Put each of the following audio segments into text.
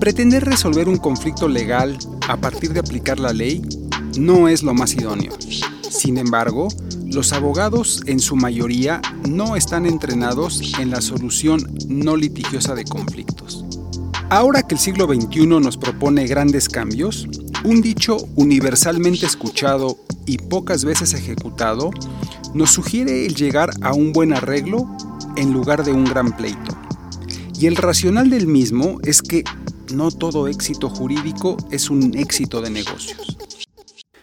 Pretender resolver un conflicto legal a partir de aplicar la ley no es lo más idóneo. Sin embargo, los abogados en su mayoría no están entrenados en la solución no litigiosa de conflictos. Ahora que el siglo XXI nos propone grandes cambios, un dicho universalmente escuchado y pocas veces ejecutado nos sugiere el llegar a un buen arreglo en lugar de un gran pleito. Y el racional del mismo es que no todo éxito jurídico es un éxito de negocios.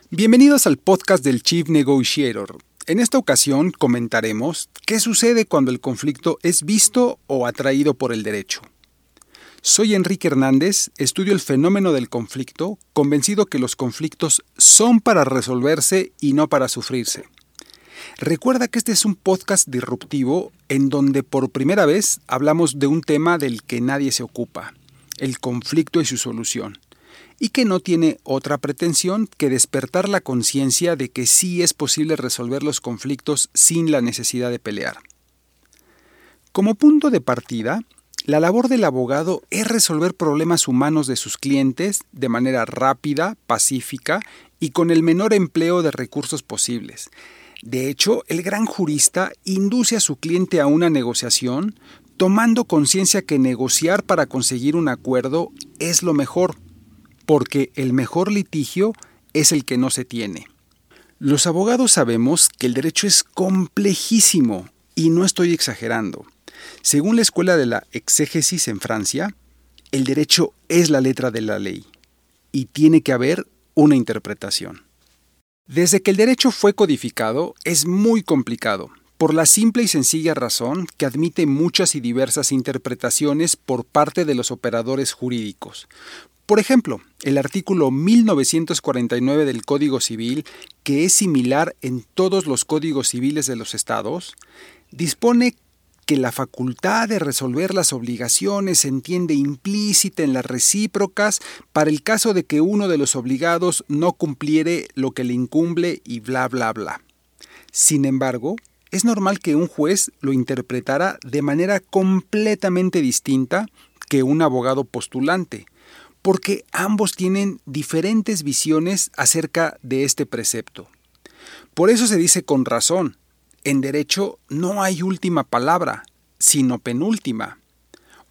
Bienvenidos al podcast del Chief Negotiator. En esta ocasión comentaremos qué sucede cuando el conflicto es visto o atraído por el derecho. Soy Enrique Hernández, estudio el fenómeno del conflicto, convencido que los conflictos son para resolverse y no para sufrirse. Recuerda que este es un podcast disruptivo en donde por primera vez hablamos de un tema del que nadie se ocupa, el conflicto y su solución, y que no tiene otra pretensión que despertar la conciencia de que sí es posible resolver los conflictos sin la necesidad de pelear. Como punto de partida, la labor del abogado es resolver problemas humanos de sus clientes de manera rápida, pacífica y con el menor empleo de recursos posibles. De hecho, el gran jurista induce a su cliente a una negociación tomando conciencia que negociar para conseguir un acuerdo es lo mejor, porque el mejor litigio es el que no se tiene. Los abogados sabemos que el derecho es complejísimo, y no estoy exagerando. Según la Escuela de la Exégesis en Francia, el derecho es la letra de la ley, y tiene que haber una interpretación. Desde que el derecho fue codificado, es muy complicado, por la simple y sencilla razón que admite muchas y diversas interpretaciones por parte de los operadores jurídicos. Por ejemplo, el artículo 1949 del Código Civil, que es similar en todos los códigos civiles de los estados, dispone que la facultad de resolver las obligaciones se entiende implícita en las recíprocas para el caso de que uno de los obligados no cumpliere lo que le incumble y bla bla bla. Sin embargo, es normal que un juez lo interpretara de manera completamente distinta que un abogado postulante, porque ambos tienen diferentes visiones acerca de este precepto. Por eso se dice con razón, en derecho no hay última palabra, sino penúltima,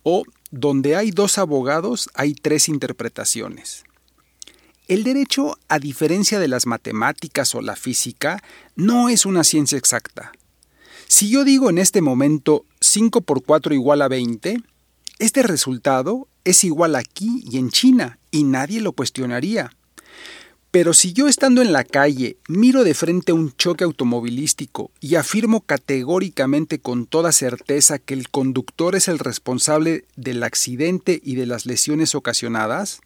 o donde hay dos abogados hay tres interpretaciones. El derecho, a diferencia de las matemáticas o la física, no es una ciencia exacta. Si yo digo en este momento 5 por 4 igual a 20, este resultado es igual aquí y en China, y nadie lo cuestionaría. Pero si yo estando en la calle miro de frente un choque automovilístico y afirmo categóricamente con toda certeza que el conductor es el responsable del accidente y de las lesiones ocasionadas,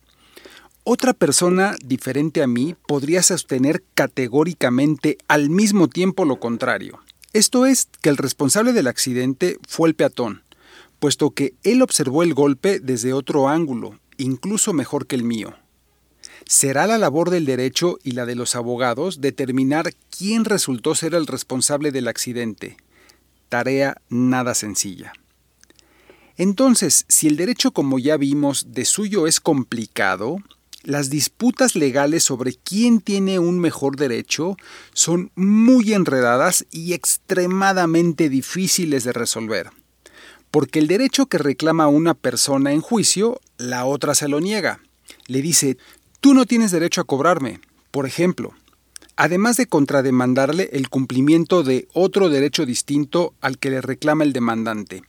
otra persona diferente a mí podría sostener categóricamente al mismo tiempo lo contrario. Esto es que el responsable del accidente fue el peatón, puesto que él observó el golpe desde otro ángulo, incluso mejor que el mío. Será la labor del derecho y la de los abogados determinar quién resultó ser el responsable del accidente. Tarea nada sencilla. Entonces, si el derecho, como ya vimos, de suyo es complicado, las disputas legales sobre quién tiene un mejor derecho son muy enredadas y extremadamente difíciles de resolver. Porque el derecho que reclama una persona en juicio, la otra se lo niega. Le dice, tú no tienes derecho a cobrarme, por ejemplo, además de contrademandarle el cumplimiento de otro derecho distinto al que le reclama el demandante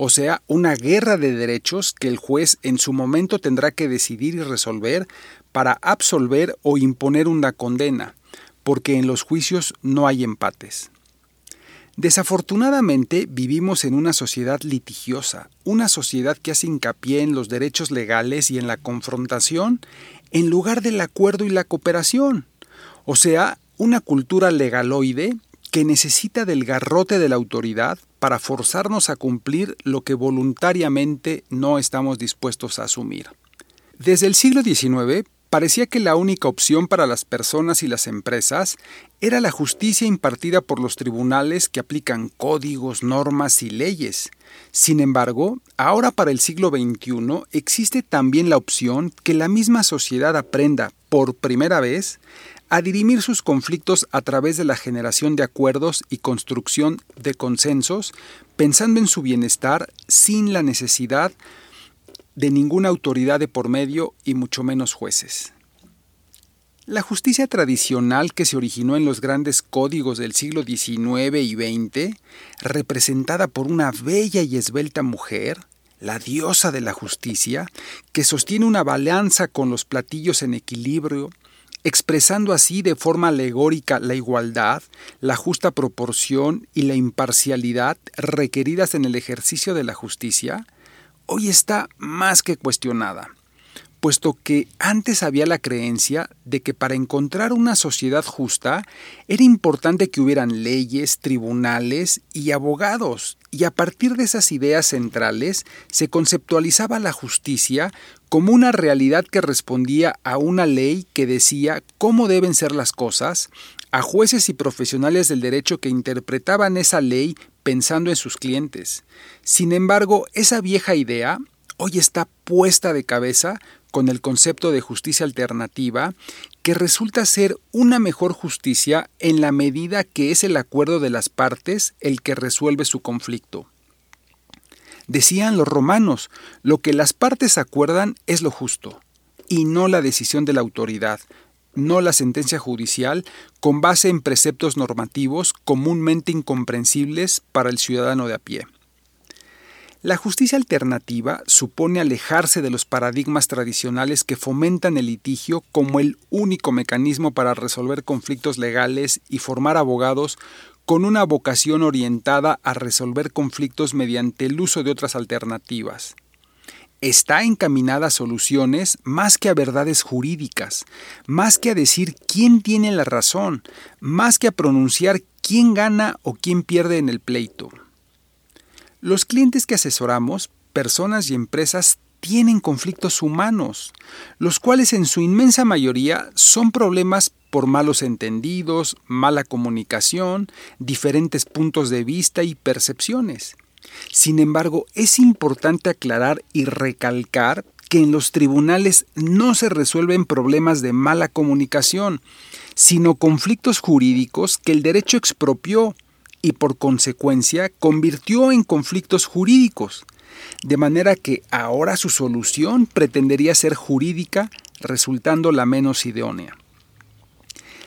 o sea, una guerra de derechos que el juez en su momento tendrá que decidir y resolver para absolver o imponer una condena, porque en los juicios no hay empates. Desafortunadamente vivimos en una sociedad litigiosa, una sociedad que hace hincapié en los derechos legales y en la confrontación en lugar del acuerdo y la cooperación, o sea, una cultura legaloide que necesita del garrote de la autoridad para forzarnos a cumplir lo que voluntariamente no estamos dispuestos a asumir. Desde el siglo XIX, parecía que la única opción para las personas y las empresas era la justicia impartida por los tribunales que aplican códigos, normas y leyes. Sin embargo, ahora para el siglo XXI existe también la opción que la misma sociedad aprenda, por primera vez, a dirimir sus conflictos a través de la generación de acuerdos y construcción de consensos, pensando en su bienestar sin la necesidad de ninguna autoridad de por medio y mucho menos jueces. La justicia tradicional que se originó en los grandes códigos del siglo XIX y XX, representada por una bella y esbelta mujer, la diosa de la justicia, que sostiene una balanza con los platillos en equilibrio, expresando así de forma alegórica la igualdad, la justa proporción y la imparcialidad requeridas en el ejercicio de la justicia, hoy está más que cuestionada puesto que antes había la creencia de que para encontrar una sociedad justa era importante que hubieran leyes, tribunales y abogados, y a partir de esas ideas centrales se conceptualizaba la justicia como una realidad que respondía a una ley que decía cómo deben ser las cosas, a jueces y profesionales del derecho que interpretaban esa ley pensando en sus clientes. Sin embargo, esa vieja idea hoy está puesta de cabeza con el concepto de justicia alternativa, que resulta ser una mejor justicia en la medida que es el acuerdo de las partes el que resuelve su conflicto. Decían los romanos, lo que las partes acuerdan es lo justo, y no la decisión de la autoridad, no la sentencia judicial con base en preceptos normativos comúnmente incomprensibles para el ciudadano de a pie. La justicia alternativa supone alejarse de los paradigmas tradicionales que fomentan el litigio como el único mecanismo para resolver conflictos legales y formar abogados con una vocación orientada a resolver conflictos mediante el uso de otras alternativas. Está encaminada a soluciones más que a verdades jurídicas, más que a decir quién tiene la razón, más que a pronunciar quién gana o quién pierde en el pleito. Los clientes que asesoramos, personas y empresas, tienen conflictos humanos, los cuales en su inmensa mayoría son problemas por malos entendidos, mala comunicación, diferentes puntos de vista y percepciones. Sin embargo, es importante aclarar y recalcar que en los tribunales no se resuelven problemas de mala comunicación, sino conflictos jurídicos que el derecho expropió y por consecuencia convirtió en conflictos jurídicos, de manera que ahora su solución pretendería ser jurídica, resultando la menos idónea.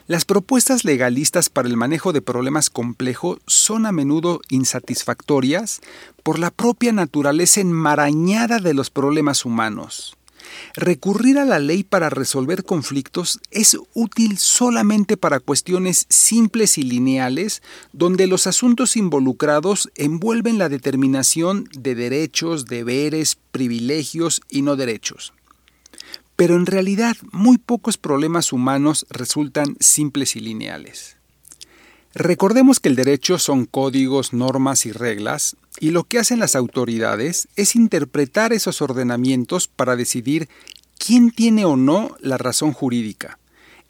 Las propuestas legalistas para el manejo de problemas complejos son a menudo insatisfactorias por la propia naturaleza enmarañada de los problemas humanos. Recurrir a la ley para resolver conflictos es útil solamente para cuestiones simples y lineales, donde los asuntos involucrados envuelven la determinación de derechos, deberes, privilegios y no derechos. Pero en realidad muy pocos problemas humanos resultan simples y lineales. Recordemos que el derecho son códigos, normas y reglas, y lo que hacen las autoridades es interpretar esos ordenamientos para decidir quién tiene o no la razón jurídica,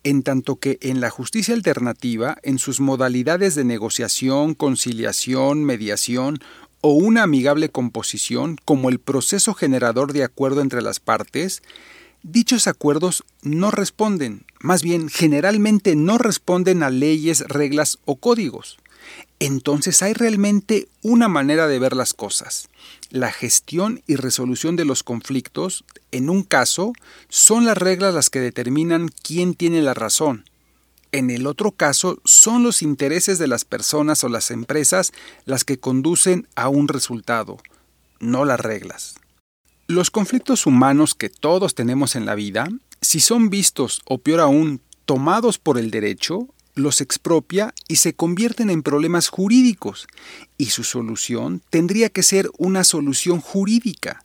en tanto que en la justicia alternativa, en sus modalidades de negociación, conciliación, mediación o una amigable composición, como el proceso generador de acuerdo entre las partes, Dichos acuerdos no responden, más bien generalmente no responden a leyes, reglas o códigos. Entonces hay realmente una manera de ver las cosas. La gestión y resolución de los conflictos, en un caso, son las reglas las que determinan quién tiene la razón. En el otro caso, son los intereses de las personas o las empresas las que conducen a un resultado, no las reglas. Los conflictos humanos que todos tenemos en la vida, si son vistos o peor aún, tomados por el derecho, los expropia y se convierten en problemas jurídicos, y su solución tendría que ser una solución jurídica.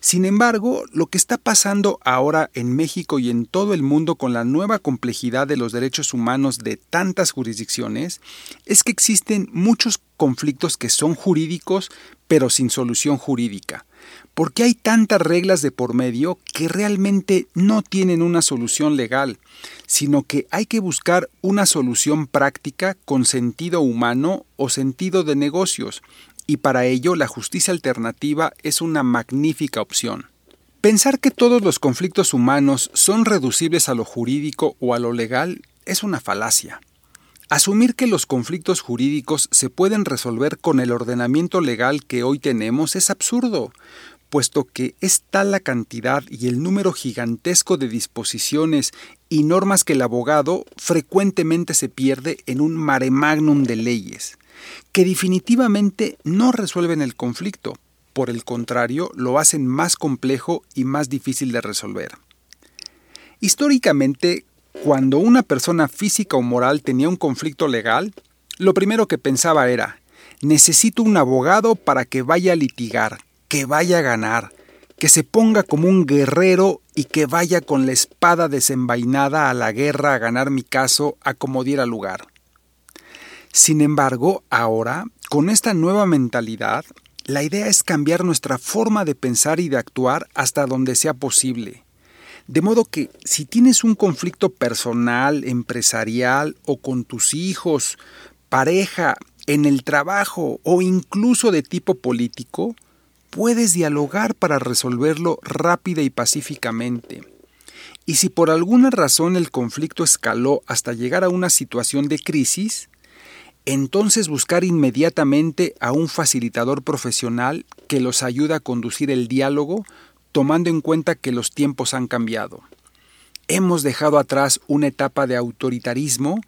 Sin embargo, lo que está pasando ahora en México y en todo el mundo con la nueva complejidad de los derechos humanos de tantas jurisdicciones es que existen muchos conflictos que son jurídicos pero sin solución jurídica porque hay tantas reglas de por medio que realmente no tienen una solución legal, sino que hay que buscar una solución práctica con sentido humano o sentido de negocios, y para ello la justicia alternativa es una magnífica opción. Pensar que todos los conflictos humanos son reducibles a lo jurídico o a lo legal es una falacia. Asumir que los conflictos jurídicos se pueden resolver con el ordenamiento legal que hoy tenemos es absurdo, puesto que es tal la cantidad y el número gigantesco de disposiciones y normas que el abogado frecuentemente se pierde en un mare magnum de leyes, que definitivamente no resuelven el conflicto, por el contrario, lo hacen más complejo y más difícil de resolver. Históricamente, cuando una persona física o moral tenía un conflicto legal, lo primero que pensaba era, necesito un abogado para que vaya a litigar, que vaya a ganar, que se ponga como un guerrero y que vaya con la espada desenvainada a la guerra a ganar mi caso a como diera lugar. Sin embargo, ahora, con esta nueva mentalidad, la idea es cambiar nuestra forma de pensar y de actuar hasta donde sea posible. De modo que si tienes un conflicto personal, empresarial o con tus hijos, pareja, en el trabajo o incluso de tipo político, puedes dialogar para resolverlo rápida y pacíficamente. Y si por alguna razón el conflicto escaló hasta llegar a una situación de crisis, entonces buscar inmediatamente a un facilitador profesional que los ayude a conducir el diálogo tomando en cuenta que los tiempos han cambiado. Hemos dejado atrás una etapa de autoritarismo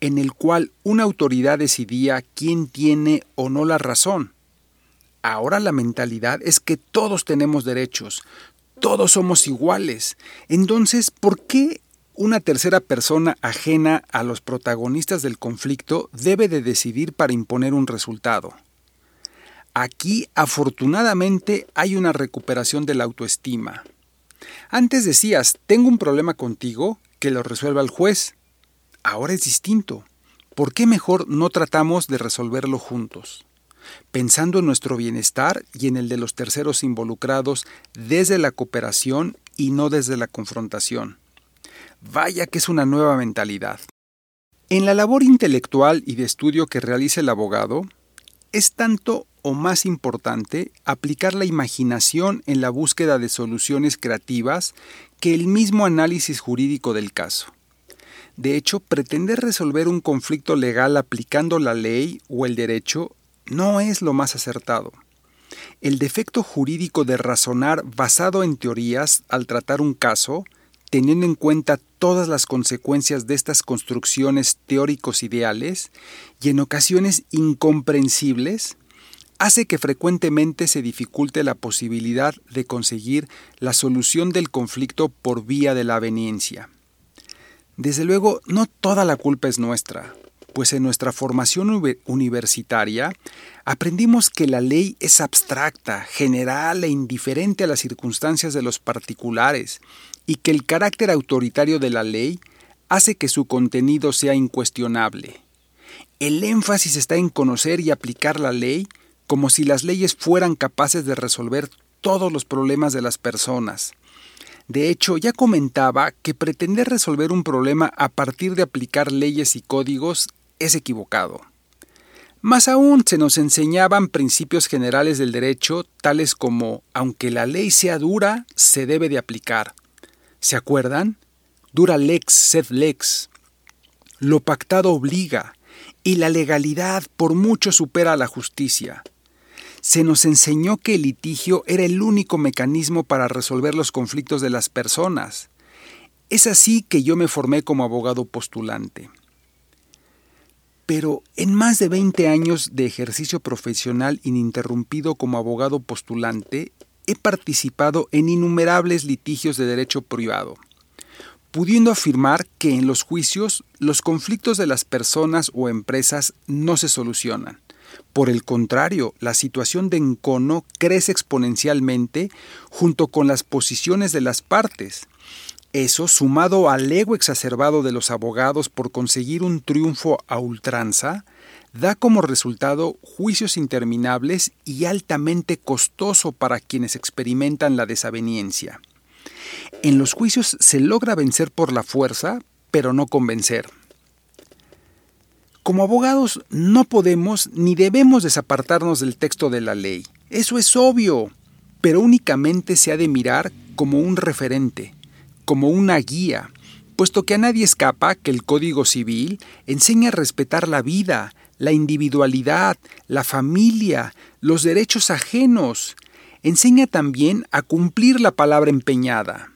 en el cual una autoridad decidía quién tiene o no la razón. Ahora la mentalidad es que todos tenemos derechos, todos somos iguales. Entonces, ¿por qué una tercera persona ajena a los protagonistas del conflicto debe de decidir para imponer un resultado? Aquí afortunadamente hay una recuperación de la autoestima. Antes decías, tengo un problema contigo, que lo resuelva el juez. Ahora es distinto. ¿Por qué mejor no tratamos de resolverlo juntos? Pensando en nuestro bienestar y en el de los terceros involucrados desde la cooperación y no desde la confrontación. Vaya que es una nueva mentalidad. En la labor intelectual y de estudio que realiza el abogado, es tanto o más importante aplicar la imaginación en la búsqueda de soluciones creativas que el mismo análisis jurídico del caso. De hecho, pretender resolver un conflicto legal aplicando la ley o el derecho no es lo más acertado. El defecto jurídico de razonar basado en teorías al tratar un caso, teniendo en cuenta todas las consecuencias de estas construcciones teóricos ideales y en ocasiones incomprensibles, hace que frecuentemente se dificulte la posibilidad de conseguir la solución del conflicto por vía de la aveniencia. Desde luego, no toda la culpa es nuestra, pues en nuestra formación universitaria aprendimos que la ley es abstracta, general e indiferente a las circunstancias de los particulares y que el carácter autoritario de la ley hace que su contenido sea incuestionable. El énfasis está en conocer y aplicar la ley como si las leyes fueran capaces de resolver todos los problemas de las personas. De hecho, ya comentaba que pretender resolver un problema a partir de aplicar leyes y códigos es equivocado. Más aún se nos enseñaban principios generales del derecho, tales como, aunque la ley sea dura, se debe de aplicar. ¿Se acuerdan? Dura lex sed lex. Lo pactado obliga, y la legalidad por mucho supera a la justicia se nos enseñó que el litigio era el único mecanismo para resolver los conflictos de las personas. Es así que yo me formé como abogado postulante. Pero en más de 20 años de ejercicio profesional ininterrumpido como abogado postulante, he participado en innumerables litigios de derecho privado, pudiendo afirmar que en los juicios los conflictos de las personas o empresas no se solucionan por el contrario, la situación de encono crece exponencialmente junto con las posiciones de las partes. Eso, sumado al ego exacerbado de los abogados por conseguir un triunfo a ultranza, da como resultado juicios interminables y altamente costoso para quienes experimentan la desaveniencia. En los juicios se logra vencer por la fuerza, pero no convencer. Como abogados no podemos ni debemos desapartarnos del texto de la ley. Eso es obvio, pero únicamente se ha de mirar como un referente, como una guía, puesto que a nadie escapa que el Código Civil enseña a respetar la vida, la individualidad, la familia, los derechos ajenos. Enseña también a cumplir la palabra empeñada.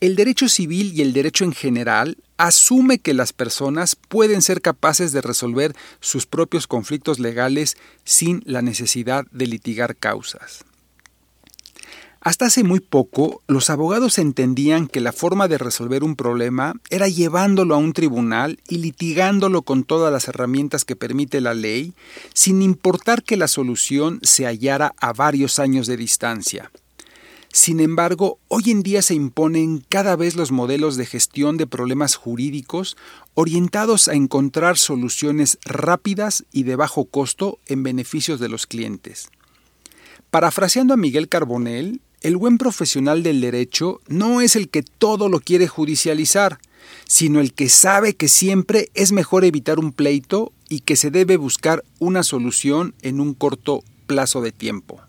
El derecho civil y el derecho en general asume que las personas pueden ser capaces de resolver sus propios conflictos legales sin la necesidad de litigar causas. Hasta hace muy poco, los abogados entendían que la forma de resolver un problema era llevándolo a un tribunal y litigándolo con todas las herramientas que permite la ley, sin importar que la solución se hallara a varios años de distancia. Sin embargo, hoy en día se imponen cada vez los modelos de gestión de problemas jurídicos orientados a encontrar soluciones rápidas y de bajo costo en beneficios de los clientes. Parafraseando a Miguel Carbonell, el buen profesional del derecho no es el que todo lo quiere judicializar, sino el que sabe que siempre es mejor evitar un pleito y que se debe buscar una solución en un corto plazo de tiempo.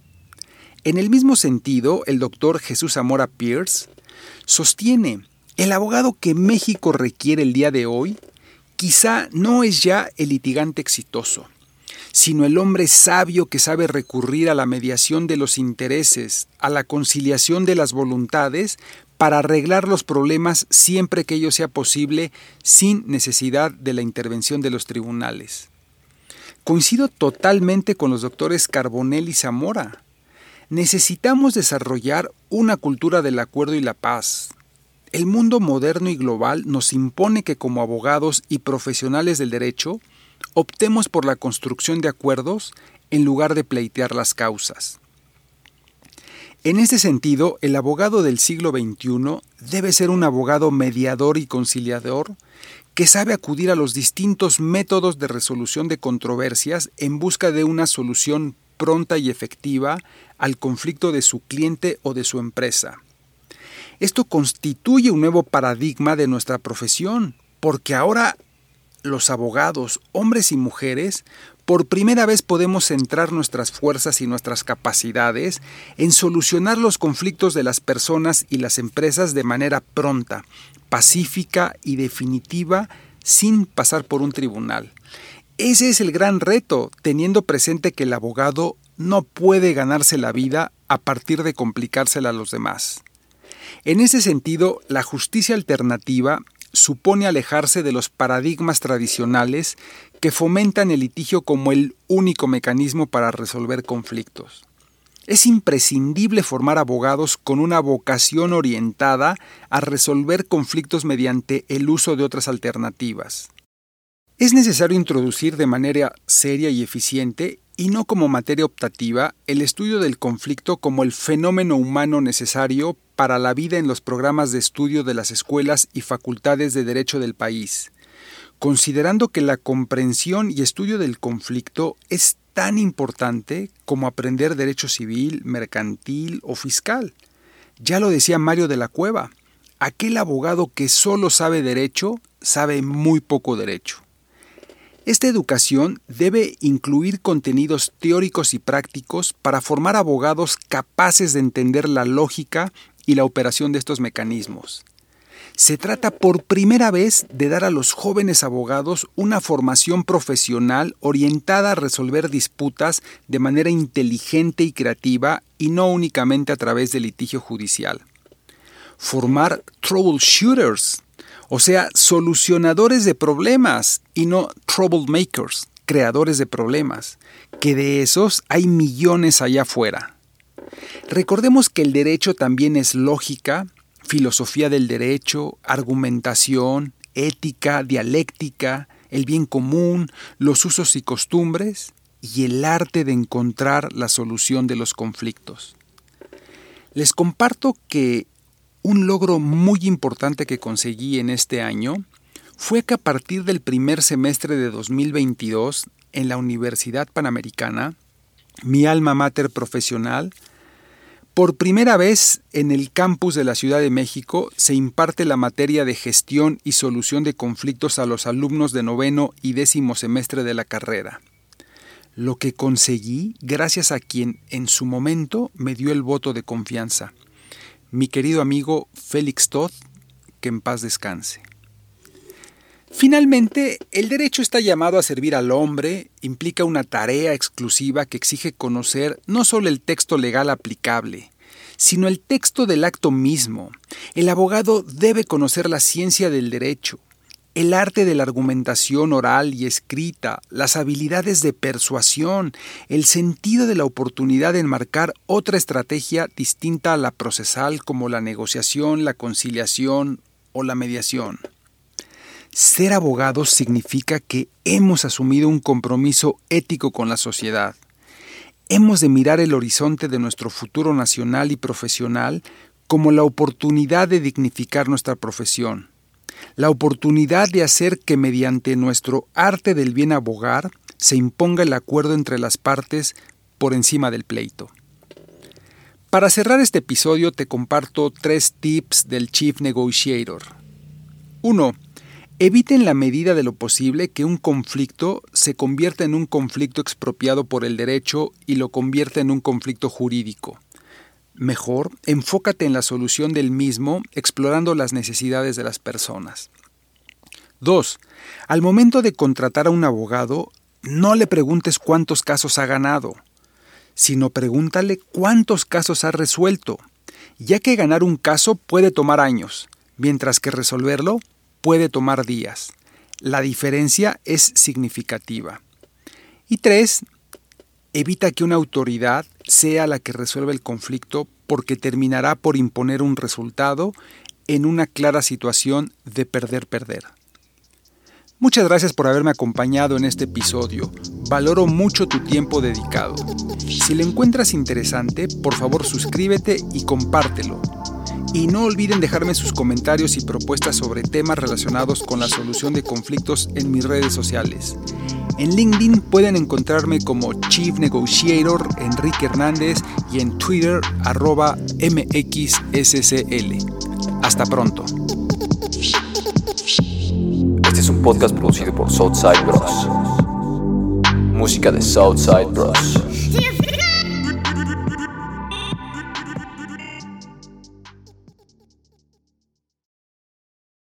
En el mismo sentido, el doctor Jesús Zamora Pierce sostiene, el abogado que México requiere el día de hoy quizá no es ya el litigante exitoso, sino el hombre sabio que sabe recurrir a la mediación de los intereses, a la conciliación de las voluntades, para arreglar los problemas siempre que ello sea posible sin necesidad de la intervención de los tribunales. Coincido totalmente con los doctores Carbonell y Zamora. Necesitamos desarrollar una cultura del acuerdo y la paz. El mundo moderno y global nos impone que como abogados y profesionales del derecho optemos por la construcción de acuerdos en lugar de pleitear las causas. En este sentido, el abogado del siglo XXI debe ser un abogado mediador y conciliador que sabe acudir a los distintos métodos de resolución de controversias en busca de una solución pronta y efectiva al conflicto de su cliente o de su empresa. Esto constituye un nuevo paradigma de nuestra profesión, porque ahora los abogados, hombres y mujeres, por primera vez podemos centrar nuestras fuerzas y nuestras capacidades en solucionar los conflictos de las personas y las empresas de manera pronta, pacífica y definitiva sin pasar por un tribunal. Ese es el gran reto, teniendo presente que el abogado no puede ganarse la vida a partir de complicársela a los demás. En ese sentido, la justicia alternativa supone alejarse de los paradigmas tradicionales que fomentan el litigio como el único mecanismo para resolver conflictos. Es imprescindible formar abogados con una vocación orientada a resolver conflictos mediante el uso de otras alternativas. Es necesario introducir de manera seria y eficiente y no como materia optativa el estudio del conflicto como el fenómeno humano necesario para la vida en los programas de estudio de las escuelas y facultades de derecho del país, considerando que la comprensión y estudio del conflicto es tan importante como aprender derecho civil, mercantil o fiscal. Ya lo decía Mario de la Cueva, aquel abogado que solo sabe derecho sabe muy poco derecho. Esta educación debe incluir contenidos teóricos y prácticos para formar abogados capaces de entender la lógica y la operación de estos mecanismos. Se trata por primera vez de dar a los jóvenes abogados una formación profesional orientada a resolver disputas de manera inteligente y creativa y no únicamente a través del litigio judicial. Formar troubleshooters o sea, solucionadores de problemas y no troublemakers, creadores de problemas, que de esos hay millones allá afuera. Recordemos que el derecho también es lógica, filosofía del derecho, argumentación, ética, dialéctica, el bien común, los usos y costumbres y el arte de encontrar la solución de los conflictos. Les comparto que un logro muy importante que conseguí en este año fue que a partir del primer semestre de 2022 en la Universidad Panamericana, mi alma mater profesional, por primera vez en el campus de la Ciudad de México se imparte la materia de gestión y solución de conflictos a los alumnos de noveno y décimo semestre de la carrera. Lo que conseguí gracias a quien en su momento me dio el voto de confianza, mi querido amigo Félix Todd, que en paz descanse. Finalmente, el derecho está llamado a servir al hombre, implica una tarea exclusiva que exige conocer no solo el texto legal aplicable, sino el texto del acto mismo. El abogado debe conocer la ciencia del derecho, el arte de la argumentación oral y escrita, las habilidades de persuasión, el sentido de la oportunidad de enmarcar otra estrategia distinta a la procesal como la negociación, la conciliación o la mediación. Ser abogados significa que hemos asumido un compromiso ético con la sociedad. Hemos de mirar el horizonte de nuestro futuro nacional y profesional como la oportunidad de dignificar nuestra profesión, la oportunidad de hacer que mediante nuestro arte del bien abogar se imponga el acuerdo entre las partes por encima del pleito. Para cerrar este episodio te comparto tres tips del Chief Negotiator. 1. Evite en la medida de lo posible que un conflicto se convierta en un conflicto expropiado por el derecho y lo convierta en un conflicto jurídico. Mejor, enfócate en la solución del mismo explorando las necesidades de las personas. 2. Al momento de contratar a un abogado, no le preguntes cuántos casos ha ganado, sino pregúntale cuántos casos ha resuelto, ya que ganar un caso puede tomar años, mientras que resolverlo puede tomar días. La diferencia es significativa. Y tres, evita que una autoridad sea la que resuelva el conflicto porque terminará por imponer un resultado en una clara situación de perder-perder. Muchas gracias por haberme acompañado en este episodio. Valoro mucho tu tiempo dedicado. Si lo encuentras interesante, por favor suscríbete y compártelo. Y no olviden dejarme sus comentarios y propuestas sobre temas relacionados con la solución de conflictos en mis redes sociales. En LinkedIn pueden encontrarme como Chief Negotiator Enrique Hernández y en Twitter arroba MXSCL. Hasta pronto. Este es un podcast producido por Southside Bros. Música de Southside Bros.